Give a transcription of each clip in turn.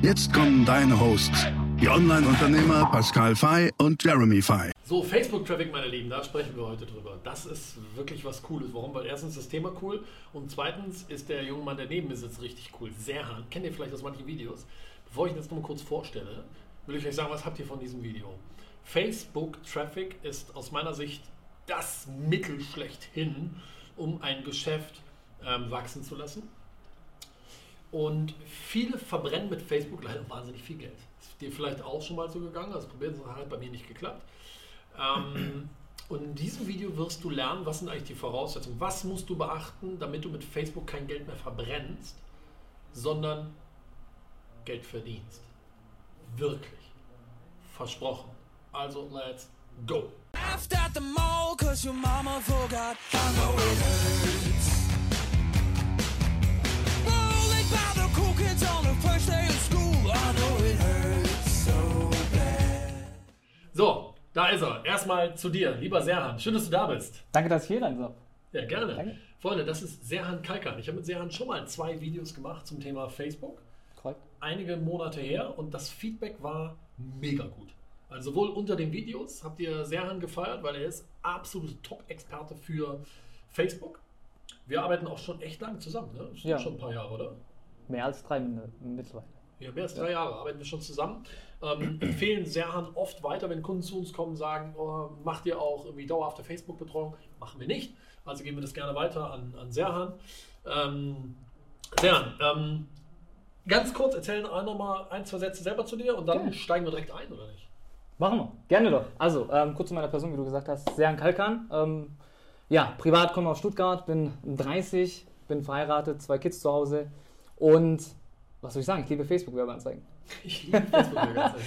Jetzt kommen deine Hosts, die Online-Unternehmer Pascal Fay und Jeremy Fay. So, Facebook-Traffic, meine Lieben, da sprechen wir heute drüber. Das ist wirklich was Cooles. Warum? Weil erstens ist das Thema cool und zweitens ist der junge Mann, der neben mir sitzt, richtig cool. Serhan. Kennt ihr vielleicht aus manchen Videos? Bevor ich ihn jetzt nur mal kurz vorstelle, will ich euch sagen, was habt ihr von diesem Video? Facebook-Traffic ist aus meiner Sicht das Mittel schlechthin, um ein Geschäft ähm, wachsen zu lassen. Und viele verbrennen mit Facebook leider wahnsinnig viel Geld. Ist dir vielleicht auch schon mal so gegangen, also probieren es hat bei mir nicht geklappt. Ähm, und in diesem Video wirst du lernen, was sind eigentlich die Voraussetzungen, was musst du beachten, damit du mit Facebook kein Geld mehr verbrennst, sondern Geld verdienst. Wirklich. Versprochen. Also, let's go. So da ist er. Erstmal zu dir, lieber Serhan. Schön, dass du da bist. Danke, dass ich hier sein darf. Ja, gerne. Danke. Freunde, das ist Serhan Kalkan. Ich habe mit Serhan schon mal zwei Videos gemacht zum Thema Facebook. Korrekt. Einige Monate her und das Feedback war mega gut. Also sowohl unter den Videos habt ihr Serhan gefeiert, weil er ist absolut Top-Experte für Facebook. Wir arbeiten auch schon echt lange zusammen, ne? Ja. Schon ein paar Jahre, oder? Mehr als drei mittlerweile. Ja, mehr als drei Jahre arbeiten wir schon zusammen. Ähm, empfehlen Serhan oft weiter, wenn Kunden zu uns kommen, sagen, oh, macht ihr auch irgendwie dauerhafte Facebook-Betreuung? Machen wir nicht. Also geben wir das gerne weiter an, an Serhan. Ähm, Serhan, ähm, ganz kurz erzählen nochmal ein, zwei Sätze selber zu dir und dann Okay. steigen wir direkt ein, oder nicht? Machen wir. Gerne doch. Also, ähm, kurz zu meiner Person, wie du gesagt hast. Serhan Kalkan. Ähm, ja, privat komme aus Stuttgart, bin 30, bin verheiratet, zwei Kids zu Hause. Und was soll ich sagen? Ich liebe Facebook-Werbeanzeigen. Ich liebe Facebook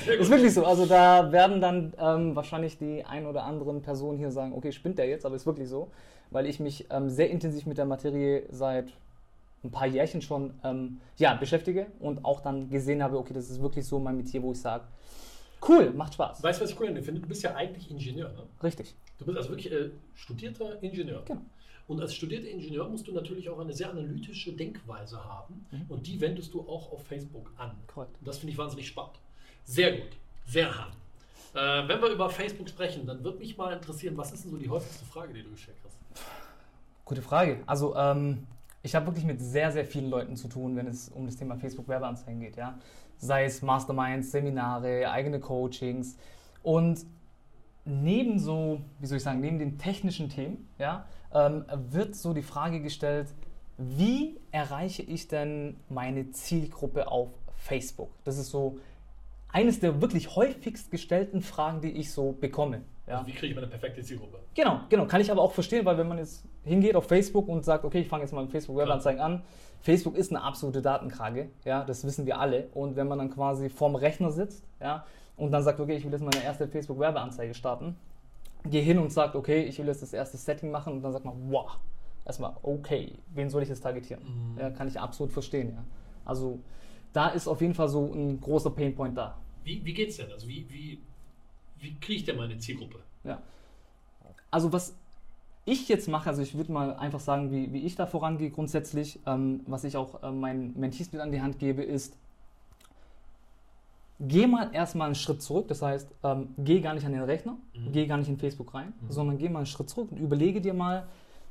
Sehr Ist wirklich so. Also da werden dann ähm, wahrscheinlich die ein oder anderen Personen hier sagen, okay, spinnt der jetzt, aber ist wirklich so, weil ich mich ähm, sehr intensiv mit der Materie seit ein paar Jährchen schon ähm, ja, beschäftige und auch dann gesehen habe, okay, das ist wirklich so mein Metier, wo ich sage, cool, macht Spaß. Weißt du, was ich cool an dir finde? Du bist ja eigentlich Ingenieur. Ne? Richtig. Du bist also wirklich äh, studierter Ingenieur. Genau. Und als studierter Ingenieur musst du natürlich auch eine sehr analytische Denkweise haben. Mhm. Und die wendest du auch auf Facebook an. Korrekt. Und das finde ich wahnsinnig spannend. Sehr gut. Sehr hart. Äh, wenn wir über Facebook sprechen, dann würde mich mal interessieren, was ist denn so die häufigste Frage, die du gestellt hast? Gute Frage. Also ähm, ich habe wirklich mit sehr, sehr vielen Leuten zu tun, wenn es um das Thema Facebook-Werbeanzeigen geht. Ja? Sei es Masterminds, Seminare, eigene Coachings. Und neben so, wie soll ich sagen, neben den technischen Themen, ja, ähm, wird so die Frage gestellt, wie erreiche ich denn meine Zielgruppe auf Facebook? Das ist so eines der wirklich häufigst gestellten Fragen, die ich so bekomme. Ja. Also wie kriege ich meine perfekte Zielgruppe? Genau, genau. Kann ich aber auch verstehen, weil wenn man jetzt hingeht auf Facebook und sagt, okay, ich fange jetzt mal mit Facebook-Werbeanzeigen an, Facebook ist eine absolute Datenkrage, ja, das wissen wir alle. Und wenn man dann quasi vorm Rechner sitzt, ja, und dann sagt, okay, ich will jetzt meine erste Facebook-Werbeanzeige starten, gehe hin und sagt, okay, ich will jetzt das erste Setting machen und dann sagt man, wow, erstmal, okay, wen soll ich jetzt targetieren? Ja, kann ich absolut verstehen, ja. Also da ist auf jeden Fall so ein großer Painpoint da. Wie, wie geht's denn? Also wie, wie, wie kriege ich denn meine Zielgruppe? Ja. Also was ich jetzt mache, also ich würde mal einfach sagen, wie, wie ich da vorangehe grundsätzlich, ähm, was ich auch äh, meinen Mentees mit an die Hand gebe, ist, geh mal erstmal einen Schritt zurück, das heißt, ähm, geh gar nicht an den Rechner, Mhm. geh gar nicht in Facebook rein, sondern geh mal einen Schritt zurück und überlege dir mal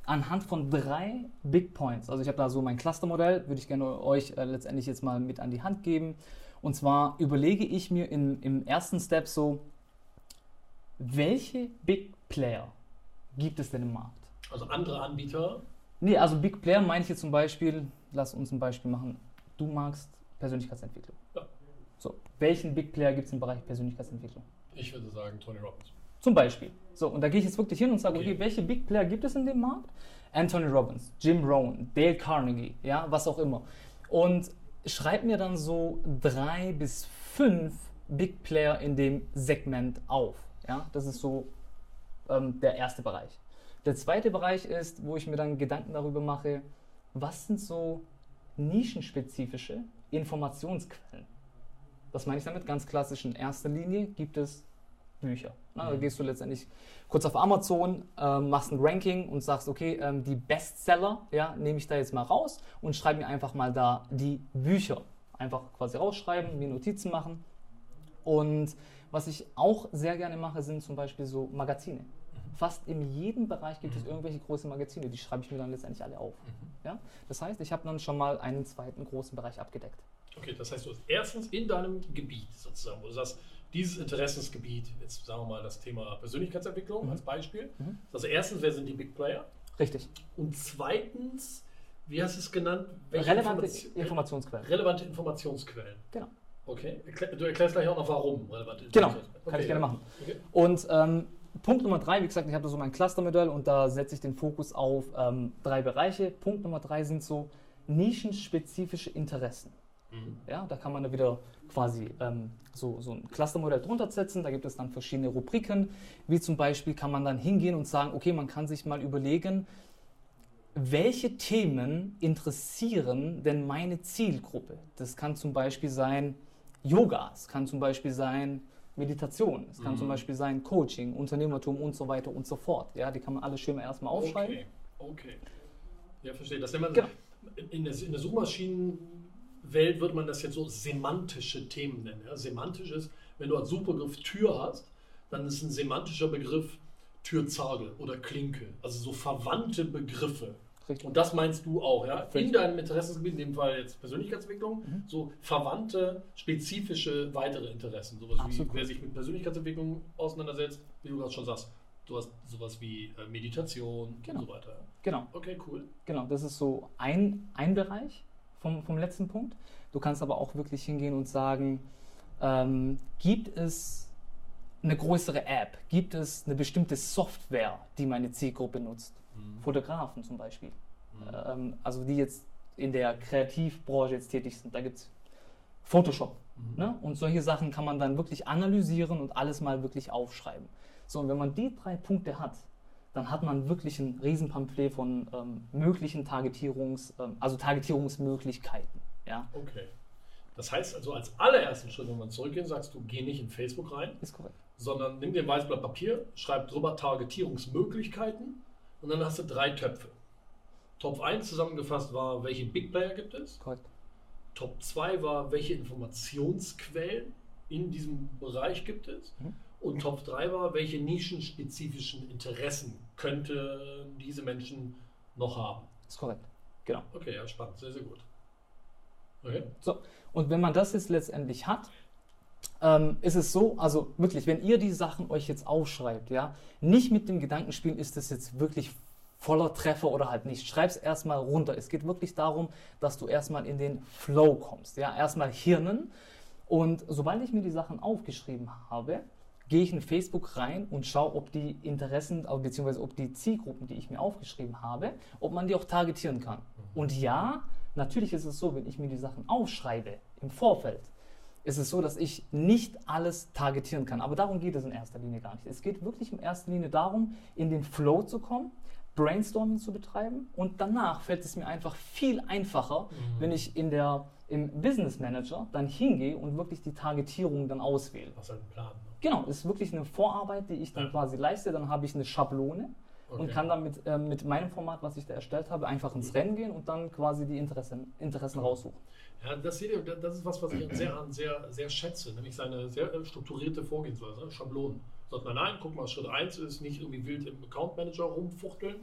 anhand von drei Big Points, also ich habe da so mein Clustermodell, würde ich gerne euch äh, letztendlich jetzt mal mit an die Hand geben. Und zwar überlege ich mir in, im ersten Step so, welche Big Player gibt es denn im Markt? Also andere Anbieter. Nee, also Big Player meine ich jetzt zum Beispiel, lass uns ein Beispiel machen. Du magst Persönlichkeitsentwicklung. Ja. So, welchen Big Player gibt es im Bereich Persönlichkeitsentwicklung? Ich würde sagen Tony Robbins. Zum Beispiel. So, und da gehe ich jetzt wirklich hin und sage, Okay. okay, welche Big Player gibt es in dem Markt? Anthony Robbins, Jim Rohn, Dale Carnegie, ja, was auch immer. Und schreib mir dann so drei bis fünf Big Player in dem Segment auf. Ja, das ist so ähm, der erste Bereich. Der zweite Bereich ist, wo ich mir dann Gedanken darüber mache, was sind so nischenspezifische Informationsquellen. Was meine ich damit? Ganz klassisch in erster Linie gibt es Bücher. Na, Da Mhm. gehst du letztendlich kurz auf Amazon, ähm, machst ein Ranking und sagst, okay, ähm, die Bestseller, ja, nehme ich da jetzt mal raus und schreibe mir einfach mal da die Bücher. Einfach quasi rausschreiben, mir Notizen machen. Und was ich auch sehr gerne mache, sind zum Beispiel so Magazine. Fast in jedem Bereich gibt es irgendwelche großen Magazine, die schreibe ich mir dann letztendlich alle auf. Ja? Das heißt, ich habe dann schon mal einen zweiten großen Bereich abgedeckt. Okay, das heißt, du hast erstens in deinem Gebiet sozusagen, wo du sagst, dieses Interessensgebiet, jetzt sagen wir mal das Thema Persönlichkeitsentwicklung Mhm. als Beispiel. Also erstens, wer sind die Big Player? Richtig. Und zweitens, wie hast du es genannt? Relevante Information- Informationsquellen. relevante Informationsquellen. Genau. Okay, du erklärst gleich auch noch, warum relevante Genau, Informationsquellen. kann ich gerne machen. Okay. Und ähm, Punkt Nummer drei, wie gesagt, ich habe da so mein Clustermodell und da setze ich den Fokus auf ähm, drei Bereiche. Punkt Nummer drei sind so nischenspezifische Interessen. Mhm. Ja, da kann man da wieder quasi ähm, so, so ein Clustermodell drunter setzen. Da gibt es dann verschiedene Rubriken, wie zum Beispiel kann man dann hingehen und sagen, okay, man kann sich mal überlegen, welche Themen interessieren denn meine Zielgruppe? Das kann zum Beispiel sein Yoga, es kann zum Beispiel sein Meditation, es kann zum Beispiel sein Coaching, Unternehmertum und so weiter und so fort. Ja, die kann man alle schön mal erstmal aufschreiben. Okay, okay. Ja, verstehe. Das nennt man Genau. in, der, in der Suchmaschinenwelt würde man das jetzt so semantische Themen nennen. Ja? Semantisch ist, wenn du als Suchbegriff Tür hast, dann ist ein semantischer Begriff Türzage oder Klinke. Also so verwandte Begriffe. Richtig. Und das meinst du auch, ja? In Richtig. deinem Interessensgebiet, in dem Fall jetzt Persönlichkeitsentwicklung, Mhm. so verwandte, spezifische weitere Interessen. Sowas wie, Absolut. wer sich mit Persönlichkeitsentwicklung auseinandersetzt, wie du gerade schon sagst, du hast sowas wie äh, Meditation Genau. und so weiter. Genau. Okay, cool. Genau, das ist so ein, ein Bereich vom, vom letzten Punkt. Du kannst aber auch wirklich hingehen und sagen, ähm, gibt es eine größere App? Gibt es eine bestimmte Software, die meine Zielgruppe nutzt? Fotografen zum Beispiel. Ähm, also die jetzt in der Kreativbranche jetzt tätig sind. Da gibt es Photoshop. Ne? Und solche Sachen kann man dann wirklich analysieren und alles mal wirklich aufschreiben. So, und wenn man die drei Punkte hat, dann hat man wirklich ein Riesenpamphlet von ähm, möglichen Targetierungs-, ähm, also Targetierungsmöglichkeiten. Ja, Okay. Das heißt also, als allerersten Schritt, wenn man zurückgehen, sagst du, geh nicht in Facebook rein, ist korrekt. sondern nimm dir ein weißes Blatt Papier, schreib drüber Targetierungsmöglichkeiten und dann hast du drei Töpfe. Top 1 zusammengefasst war, welche Big Player gibt es? korrekt. Top 2 war, welche Informationsquellen in diesem Bereich gibt es? Mhm. Und Top 3 war, welche nischenspezifischen Interessen könnte diese Menschen noch haben? Ist korrekt. Genau. Okay, ja, spannend, sehr, sehr gut. Okay. So, und wenn man das jetzt letztendlich hat, ähm, ist es so, also wirklich, wenn ihr die Sachen euch jetzt aufschreibt, ja, nicht mit dem Gedanken spielen, ist das jetzt wirklich voller Treffer oder halt nicht. Schreib es erstmal runter. Es geht wirklich darum, dass du erstmal in den Flow kommst. Ja, erstmal Hirnen. Und sobald ich mir die Sachen aufgeschrieben habe, gehe ich in Facebook rein und schaue, ob die Interessen, beziehungsweise ob die Zielgruppen, die ich mir aufgeschrieben habe, ob man die auch targetieren kann. Und ja, natürlich ist es so, wenn ich mir die Sachen aufschreibe im Vorfeld, ist es so, dass ich nicht alles targetieren kann. Aber darum geht es in erster Linie gar nicht. Es geht wirklich in erster Linie darum, in den Flow zu kommen, Brainstorming zu betreiben und danach fällt es mir einfach viel einfacher, wenn ich in der, im Business Manager dann hingehe und wirklich die Targetierung dann auswähle. Was halt ein Plan. Ne? Genau, ist wirklich eine Vorarbeit, die ich dann Ja. quasi leiste. Dann habe ich eine Schablone und Okay. kann dann mit, äh, mit meinem Format, was ich da erstellt habe, einfach ins Rennen gehen und dann quasi die Interessen, Interessen raussuchen. Ja, das, ihr, das ist was, was ich sehr, sehr, sehr schätze, nämlich seine sehr äh, strukturierte Vorgehensweise, ne? Schablonen. Sagt man, nein, guck mal, Schritt 1 ist nicht irgendwie wild im Account Manager rumfuchteln,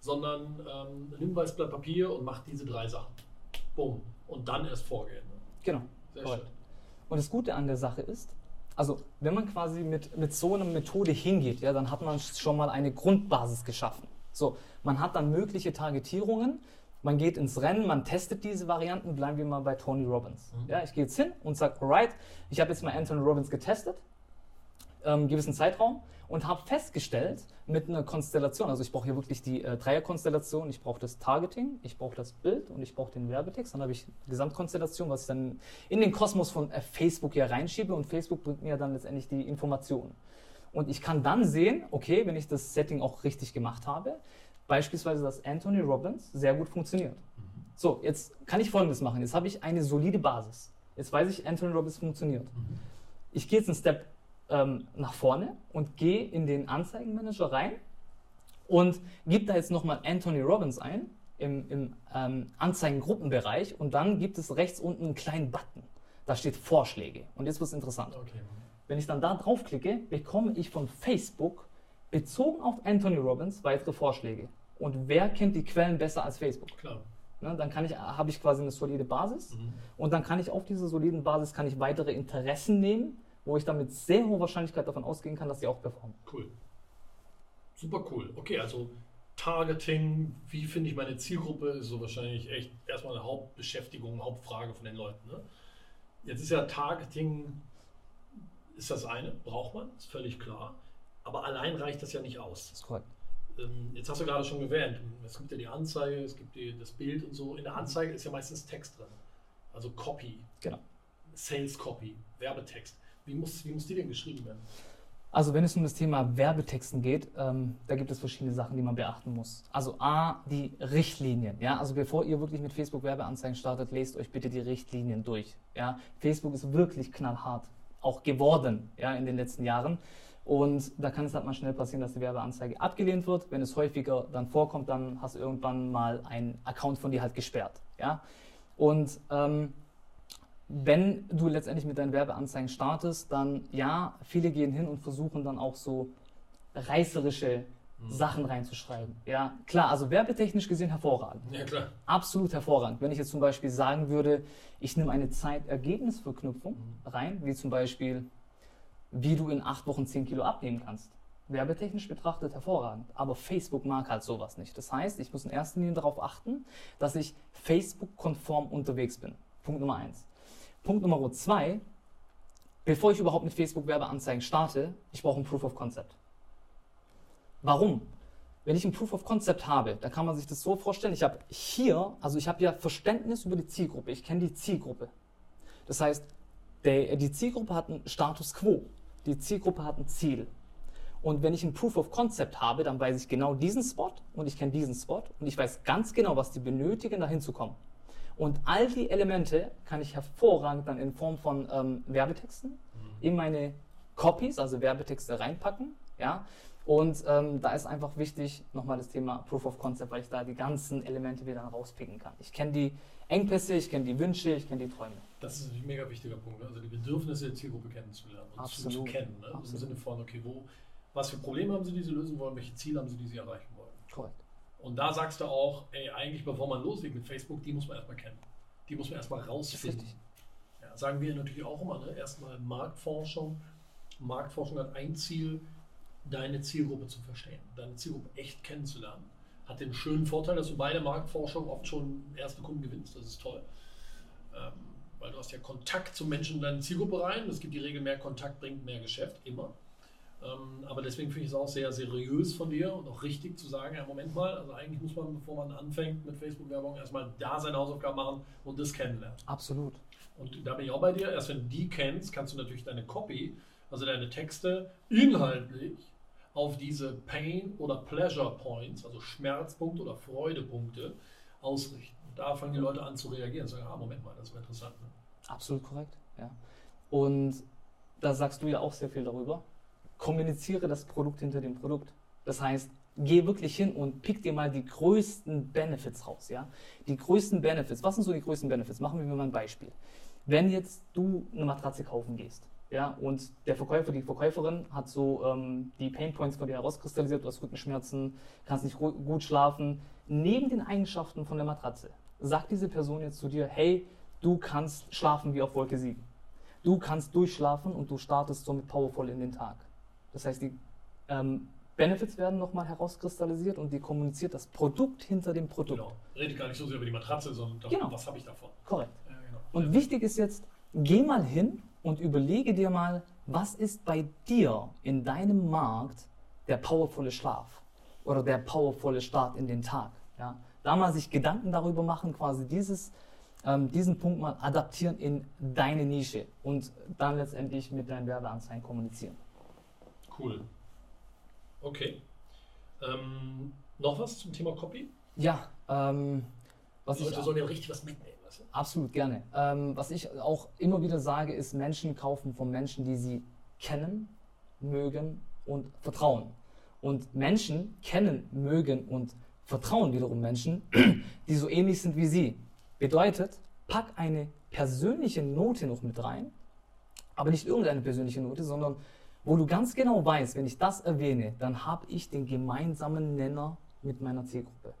sondern ähm, nimm weißes Blatt Papier und mach diese drei Sachen. Bumm. Und dann erst vorgehen. Genau. Sehr schön. Und das Gute an der Sache ist, also wenn man quasi mit, mit so einer Methode hingeht, ja, dann hat man schon mal eine Grundbasis geschaffen. So, man hat dann mögliche Targetierungen, man geht ins Rennen, man testet diese Varianten, bleiben wir mal bei Tony Robbins. Mhm. Ja, ich gehe jetzt hin und sage, alright, ich habe jetzt mal Anthony Robbins getestet. Ähm, gewissen Zeitraum und habe festgestellt mit einer Konstellation, also ich brauche hier wirklich die äh, Dreierkonstellation, ich brauche das Targeting, ich brauche das Bild und ich brauche den Werbetext. Dann habe ich die Gesamtkonstellation, was ich dann in den Kosmos von äh, Facebook hier reinschiebe und Facebook bringt mir dann letztendlich die Informationen. Und ich kann dann sehen, okay, wenn ich das Setting auch richtig gemacht habe, beispielsweise, dass Anthony Robbins sehr gut funktioniert. So, jetzt kann ich folgendes machen. Jetzt habe ich eine solide Basis. Jetzt weiß ich, Anthony Robbins funktioniert. Ich gehe jetzt einen Step ähm, nach vorne und gehe in den Anzeigenmanager rein und gebe da jetzt nochmal Anthony Robbins ein im, im ähm, Anzeigengruppenbereich und dann gibt es rechts unten einen kleinen Button. Da steht Vorschläge. Und jetzt wird es interessant. Okay. Wenn ich dann da draufklicke, bekomme ich von Facebook bezogen auf Anthony Robbins weitere Vorschläge. Und wer kennt die Quellen besser als Facebook? Klar. Ne, dann kann ich, habe ich quasi eine solide Basis und dann kann ich auf dieser soliden Basis kann ich weitere Interessen nehmen, wo ich dann mit sehr hoher Wahrscheinlichkeit davon ausgehen kann, dass sie auch performen. Cool. Super cool. Okay, also Targeting, wie finde ich meine Zielgruppe, ist so wahrscheinlich echt erstmal eine Hauptbeschäftigung, Hauptfrage von den Leuten. Ne? Jetzt ist ja Targeting, ist das eine, braucht man, ist völlig klar. Aber allein reicht das ja nicht aus. Das ist korrekt. Ähm, Jetzt hast du gerade schon erwähnt, es gibt ja die Anzeige, es gibt die, das Bild und so. In der Anzeige ist ja meistens Text drin. Also Copy, Genau. Sales Copy, Werbetext. Wie muss, wie muss die denn geschrieben werden? Also wenn es um das Thema Werbetexten geht, ähm, da gibt es verschiedene Sachen, die man beachten muss. Also A, die Richtlinien. Ja? Also bevor ihr wirklich mit Facebook Werbeanzeigen startet, lest euch bitte die Richtlinien durch. Ja? Facebook ist wirklich knallhart auch geworden ja, in den letzten Jahren. Und da kann es halt mal schnell passieren, dass die Werbeanzeige abgelehnt wird. Wenn es häufiger dann vorkommt, dann hast du irgendwann mal einen Account von dir halt gesperrt. Ja? Und ähm, wenn du letztendlich mit deinen Werbeanzeigen startest, dann ja, viele gehen hin und versuchen dann auch so reißerische Sachen reinzuschreiben. Ja, klar, also werbetechnisch gesehen hervorragend. Ja, klar. Absolut hervorragend. Wenn ich jetzt zum Beispiel sagen würde, ich nehme eine Zeitergebnisverknüpfung rein, wie zum Beispiel, wie du in acht Wochen 10 Kilo abnehmen kannst. Werbetechnisch betrachtet hervorragend. Aber Facebook mag halt sowas nicht. Das heißt, ich muss in erster Linie darauf achten, dass ich Facebook-konform unterwegs bin. Punkt Nummer eins. Punkt Nummer zwei, bevor ich überhaupt mit Facebook-Werbeanzeigen starte, ich brauche ein Proof of Concept. Warum? Wenn ich ein Proof of Concept habe, dann kann man sich das so vorstellen, ich habe hier, also ich habe ja Verständnis über die Zielgruppe, ich kenne die Zielgruppe. Das heißt, der, die Zielgruppe hat einen Status quo, die Zielgruppe hat ein Ziel. Und wenn ich ein Proof of Concept habe, dann weiß ich genau diesen Spot und ich kenne diesen Spot und ich weiß ganz genau, was die benötigen, dahin zu kommen. Und all die Elemente kann ich hervorragend dann in Form von ähm, Werbetexten in meine Copies, also Werbetexte reinpacken. Ja? Und ähm, da ist einfach wichtig nochmal das Thema Proof of Concept, weil ich da die ganzen Elemente wieder rauspicken kann. Ich kenne die Engpässe, ich kenne die Wünsche, ich kenne die Träume. Das ist ein mega wichtiger Punkt. ne? Also die Bedürfnisse der Zielgruppe kennenzulernen und zu, zu Absolut. kennen. Ne? Im Absolut. Sinne von, okay, wo, was für Probleme haben sie, die sie lösen wollen, welche Ziele haben sie, die sie erreichen wollen. Korrekt. Und da sagst du auch, ey, eigentlich bevor man loslegt mit Facebook, die muss man erstmal kennen. Die muss man erstmal rausfinden. Ja, sagen wir natürlich auch immer, ne? erstmal Marktforschung. Marktforschung hat ein Ziel, deine Zielgruppe zu verstehen, deine Zielgruppe echt kennenzulernen. Hat den schönen Vorteil, dass du bei der Marktforschung oft schon erste Kunden gewinnst. Das ist toll. Ähm, weil du hast ja Kontakt zum Menschen in deine Zielgruppe rein. Es gibt die Regel, mehr Kontakt bringt mehr Geschäft, immer. Ähm, aber deswegen finde ich es auch sehr seriös von dir und auch richtig zu sagen, ja, Moment mal, also eigentlich muss man, bevor man anfängt mit Facebook-Werbung, erstmal da seine Hausaufgaben machen und das kennenlernen. Absolut. Und da bin ich auch bei dir. Erst wenn du die kennst, kannst du natürlich deine Copy, also deine Texte, inhaltlich auf diese Pain- oder Pleasure-Points, also Schmerzpunkte oder Freudepunkte, ausrichten. Da fangen die Leute an zu reagieren und sagen, ah, Moment mal, das ist interessant. Ne? Absolut korrekt. Ja. Und da sagst du ja auch sehr viel darüber. Kommuniziere das Produkt hinter dem Produkt. Das heißt, geh wirklich hin und pick dir mal die größten Benefits raus. Ja? Die größten Benefits. Was sind so die größten Benefits? Machen wir mal ein Beispiel. Wenn jetzt du eine Matratze kaufen gehst, ja, und der Verkäufer, die Verkäuferin hat so ähm, die Painpoints von dir herauskristallisiert, du hast Rückenschmerzen, kannst nicht gut schlafen. Neben den Eigenschaften von der Matratze sagt diese Person jetzt zu dir, hey, du kannst schlafen wie auf Wolke 7. Du kannst durchschlafen und du startest somit powervoll in den Tag. Das heißt, die ähm, Benefits werden nochmal herauskristallisiert und die kommuniziert das Produkt hinter dem Produkt. Genau. Rede gar nicht so sehr über die Matratze, sondern darum, Genau. was habe ich davon. Korrekt. Ja, genau. Und wichtig ist jetzt, geh mal hin und überlege dir mal, was ist bei dir in deinem Markt der powervolle Schlaf oder der powervolle Start in den Tag. Ja? Da mal sich Gedanken darüber machen, quasi dieses, ähm, diesen Punkt mal adaptieren in deine Nische und dann letztendlich mit deinen Werbeanzeigen kommunizieren. Cool. Okay. Ähm, noch was zum Thema Copy? Ja, ähm, was Die Leute ich sollen ja richtig was mitnehmen. Weißt du? absolut gerne. Ähm, was ich auch immer wieder sage, ist Menschen kaufen von Menschen, die sie kennen, mögen und vertrauen. Und Menschen kennen, mögen und vertrauen wiederum Menschen, die so ähnlich sind wie sie. Bedeutet, pack eine persönliche Note noch mit rein, aber nicht irgendeine persönliche Note, sondern wo du ganz genau weißt, wenn ich das erwähne, dann habe ich den gemeinsamen Nenner mit meiner Zielgruppe.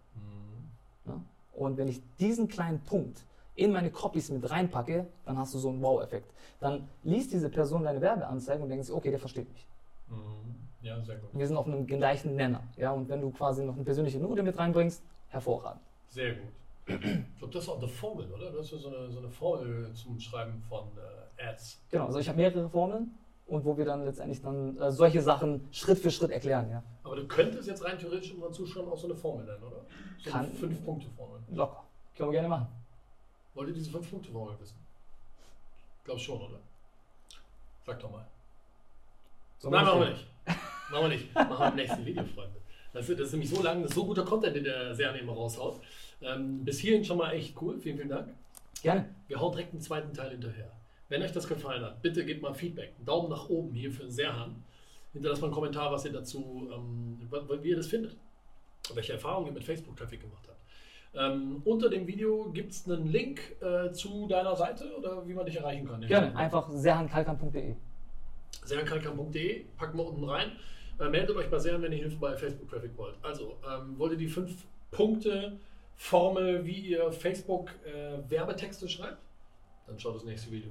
Ja? Und wenn ich diesen kleinen Punkt in meine Copies mit reinpacke, dann hast du so einen Wow-Effekt. Dann liest diese Person deine Werbeanzeige und denkt sich, okay, der versteht mich. Mhm. Ja, sehr gut. Wir sind auf einem gleichen Nenner. Ja? Und wenn du quasi noch eine persönliche Note mit reinbringst, hervorragend. Sehr gut. Ich glaube, das ist auch eine Formel, oder? Das ist so eine, so eine Formel zum Schreiben von äh, Ads. Genau, also ich habe mehrere Formeln und wo wir dann letztendlich dann äh, solche Sachen Schritt für Schritt erklären. Ja? Aber du könntest jetzt rein theoretisch unseren Zuschauern auch so eine Formel nennen, oder? So Kann- eine Fünf-Punkte-Formel. Locker. Können wir gerne machen. Wollt ihr diese Fünf-Punkte-Formel wissen? Glaub schon, oder? Sag doch mal. So Nein, machen wir nicht. Machen wir nicht. Machen wir im nächsten Video, Freunde. Das ist, das ist nämlich so lang, das ist so guter Content, den der Serien immer raushaut. Ähm, bis hierhin schon mal echt cool. Vielen, vielen Dank. Gerne. Wir hauen direkt einen zweiten Teil hinterher. Wenn euch das gefallen hat, bitte gebt mal Feedback. Daumen nach oben hier für Serhan. Hinterlasst mal einen Kommentar, was ihr dazu, ähm, wie ihr das findet. Welche Erfahrungen ihr mit Facebook-Traffic gemacht habt. Ähm, unter dem Video gibt es einen Link äh, zu deiner Seite oder wie man dich erreichen kann. Gerne. Einfach serhankalkan.de. Serhankalkan.de, packen wir unten rein. Äh, meldet euch bei Serhan, wenn ihr Hilfe bei Facebook Traffic wollt. Also, ähm, wollt ihr die fünf Punkte Formel, wie ihr Facebook äh, Werbetexte schreibt? Dann schaut das nächste Video.